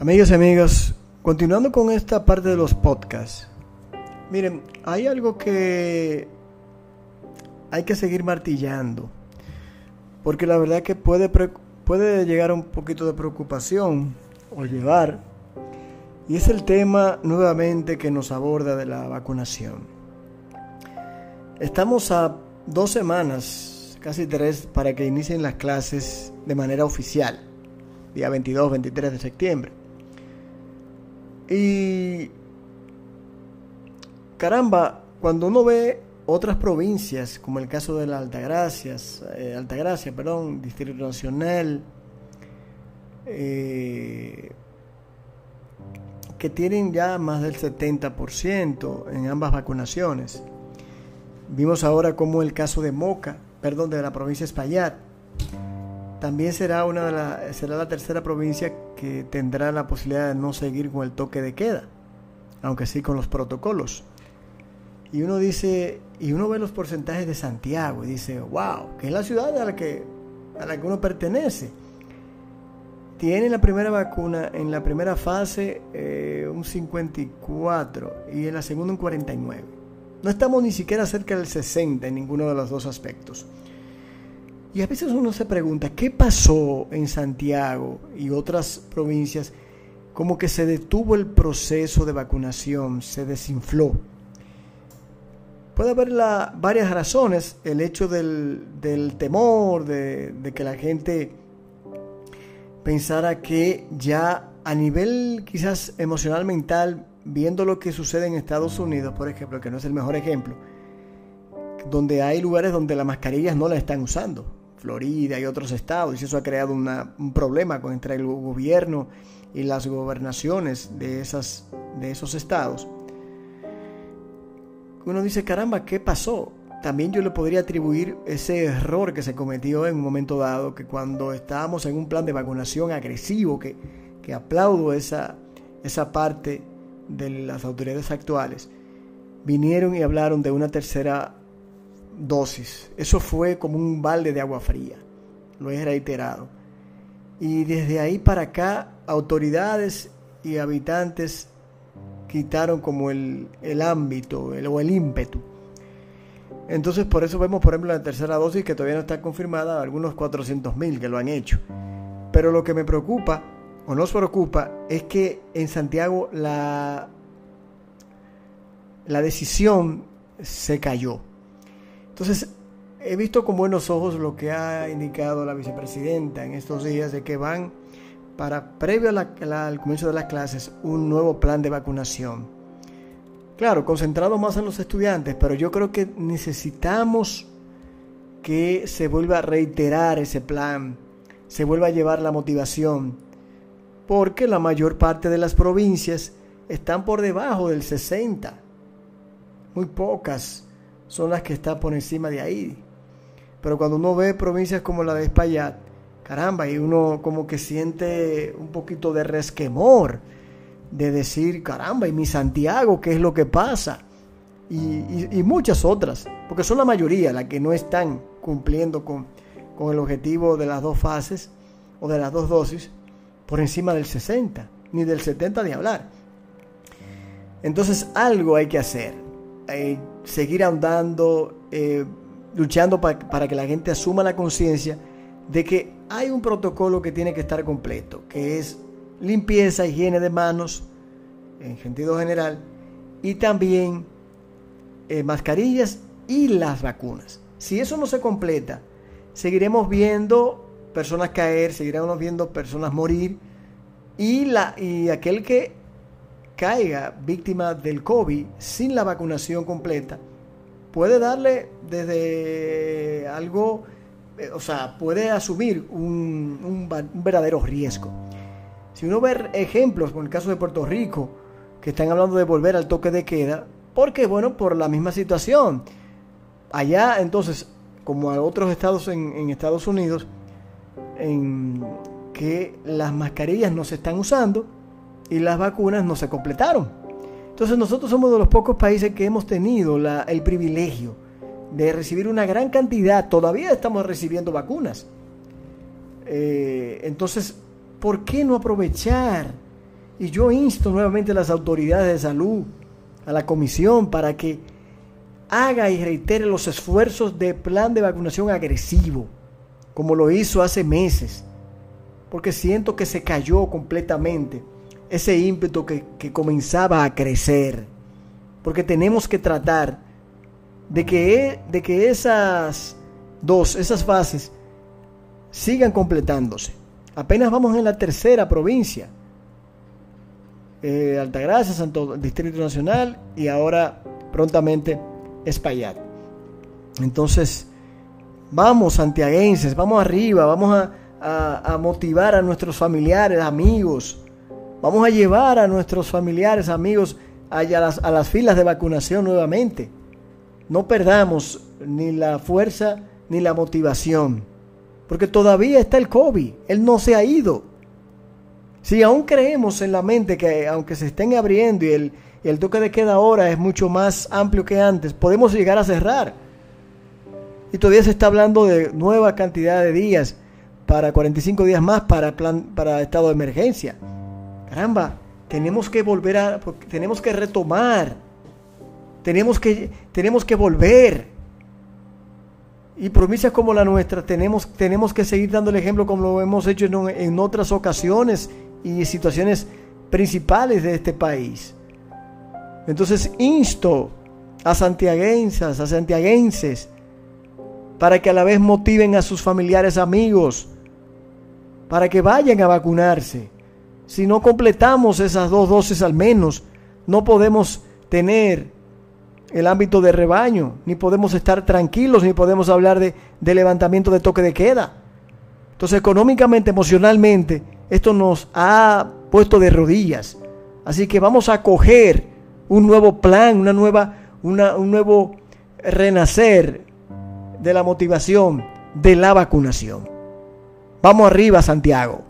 Amigos y amigas, continuando con esta parte de los podcasts, miren, hay algo que hay que seguir martillando, porque la verdad que puede, puede llegar un poquito de preocupación o llevar, y es el tema nuevamente que nos aborda de la vacunación. Estamos a dos semanas, casi tres, para que inicien las clases de manera oficial, día 22, 23 de septiembre. Y caramba, cuando uno ve otras provincias, como el caso de la Altagracia, eh, perdón, Distrito Nacional, eh, que tienen ya más del 70% en ambas vacunaciones. Vimos ahora como el caso de Moca, perdón, de la provincia de Espaillat, también será, una de la, será la tercera provincia que tendrá la posibilidad de no seguir con el toque de queda, aunque sí con los protocolos. Y uno dice, y uno ve los porcentajes de Santiago y dice, wow, que es la ciudad a la que, a la que uno pertenece. Tiene la primera vacuna en la primera fase eh, un 54 y en la segunda un 49. No estamos ni siquiera cerca del 60 en ninguno de los dos aspectos. Y a veces uno se pregunta, ¿qué pasó en Santiago y otras provincias? Como que se detuvo el proceso de vacunación, se desinfló. Puede haber varias razones, el hecho del, temor, de, de que la gente pensara que ya a nivel quizás emocional, mental, viendo lo que sucede en Estados Unidos, por ejemplo, que no es el mejor ejemplo, donde hay lugares donde las mascarillas no las están usando. Florida y otros estados, y eso ha creado un problema entre el gobierno y las gobernaciones de, esas, de esos estados. Uno dice, caramba, ¿qué pasó? También yo le podría atribuir ese error que se cometió en un momento dado, que cuando estábamos en un plan de vacunación agresivo, que, que aplaudo esa, esa parte de las autoridades actuales, vinieron y hablaron de una tercera dosis. Eso fue como un balde de agua fría, lo he reiterado. Y desde ahí para acá, autoridades y habitantes quitaron como el, ámbito el, o el ímpetu. Entonces por eso vemos, por ejemplo, la tercera dosis que todavía no está confirmada, algunos 400 mil que lo han hecho. Pero lo que me preocupa, o nos preocupa, es que en Santiago la, la decisión se cayó. Entonces, he visto con buenos ojos lo que ha indicado la vicepresidenta en estos días de que van para, previo al comienzo de las clases, un nuevo plan de vacunación. Claro, concentrado más en los estudiantes, pero yo creo que necesitamos que se vuelva a reiterar ese plan, se vuelva a llevar la motivación, porque la mayor parte de las provincias están por debajo del 60, muy pocas son las que están por encima de ahí. Pero cuando uno ve provincias como la de Espaillat, caramba, y uno como que siente un poquito de resquemor de decir, caramba, y mi Santiago, ¿qué es lo que pasa? Y, muchas otras, porque son la mayoría las que no están cumpliendo con, con el objetivo de las dos fases o de las dos dosis por encima del 60, ni del 70 de hablar. Entonces algo hay que hacer. Eh, seguir andando, eh, luchando para que la gente asuma la conciencia de que hay un protocolo que tiene que estar completo, que es limpieza, higiene de manos, en sentido general, y también eh, mascarillas y las vacunas. Si eso no se completa, seguiremos viendo personas caer, seguiremos viendo personas morir, y, la, y aquel que caiga víctima del COVID sin la vacunación completa, puede darle desde algo, eh, o sea, puede asumir un, verdadero riesgo. Si uno ve ejemplos, como el caso de Puerto Rico, que están hablando de volver al toque de queda, porque bueno, por la misma situación. Allá entonces, como a otros estados en, en Estados Unidos, en que las mascarillas no se están usando, y las vacunas no se completaron. Entonces nosotros somos de los pocos países que hemos tenido el privilegio de recibir una gran cantidad, todavía estamos recibiendo vacunas. Eh, entonces, ¿por qué no aprovechar? Y yo insto nuevamente a las autoridades de salud, a la comisión, para que haga y reitere los esfuerzos de plan de vacunación agresivo, como lo hizo hace meses, porque siento que se cayó completamente ese ímpetu que, que comenzaba a crecer, porque tenemos que tratar de que, de que esas dos, esas fases, sigan completándose. Apenas vamos en la tercera provincia. Eh, Altagracia, Santo Distrito Nacional y ahora prontamente Espaillat. Entonces, vamos santiaguenses, vamos arriba, vamos a, a, motivar a nuestros familiares, amigos, vamos a llevar a nuestros familiares, amigos a las, a las filas de vacunación nuevamente. No perdamos ni la fuerza ni la motivación, porque todavía está el COVID, él no se ha ido. Si aún creemos en la mente que aunque se estén abriendo y el, el toque de queda ahora es mucho más amplio que antes, podemos llegar a cerrar. Y todavía se está hablando de nueva cantidad de días para 45 días más para plan para estado de emergencia. Caramba, tenemos que volver a tenemos que retomar tenemos que, tenemos que volver. Y provincias como la nuestra tenemos, tenemos que seguir dando el ejemplo como lo hemos hecho en, en otras ocasiones y situaciones principales de este país. Entonces insto a santiaguenses, a santiaguenses, para que a la vez motiven a sus familiares amigos, para que vayan a vacunarse. Si no completamos esas dos dosis al menos, no podemos tener el ámbito de rebaño, ni podemos estar tranquilos, ni podemos hablar de, de levantamiento de toque de queda. Entonces, económicamente, emocionalmente, esto nos ha puesto de rodillas. Así que vamos a coger un nuevo plan, una nueva, una, un nuevo renacer de la motivación de la vacunación. Vamos arriba, Santiago.